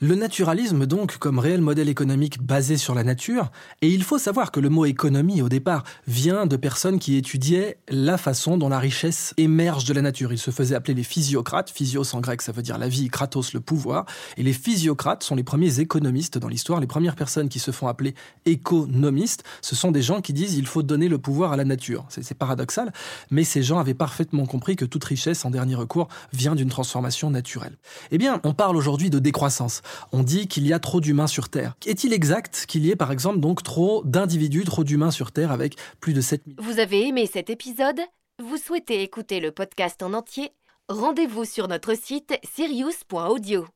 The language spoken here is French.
Le naturalisme donc comme réel modèle économique basé sur la nature, et il faut savoir que le mot économie au départ vient de personnes qui étudiaient la façon dont la richesse émerge de la nature. Ils se faisaient appeler les physiocrates, physios en grec ça veut dire la vie, kratos le pouvoir, et les physiocrates sont les premiers économistes dans l'histoire, les premières personnes qui se font appeler économistes, ce sont des gens qui disent il faut donner le pouvoir à la nature. C'est paradoxal, mais ces gens avaient parfaitement compris que toute richesse en dernier recours vient d'une transformation naturelle. Eh bien, on parle aujourd'hui de décroissance on dit qu'il y a trop d'humains sur Terre. Est-il exact qu'il y ait par exemple donc trop d'individus, trop d'humains sur Terre avec plus de 7 millions Vous avez aimé cet épisode? Vous souhaitez écouter le podcast en entier? Rendez-vous sur notre site sirius.audio.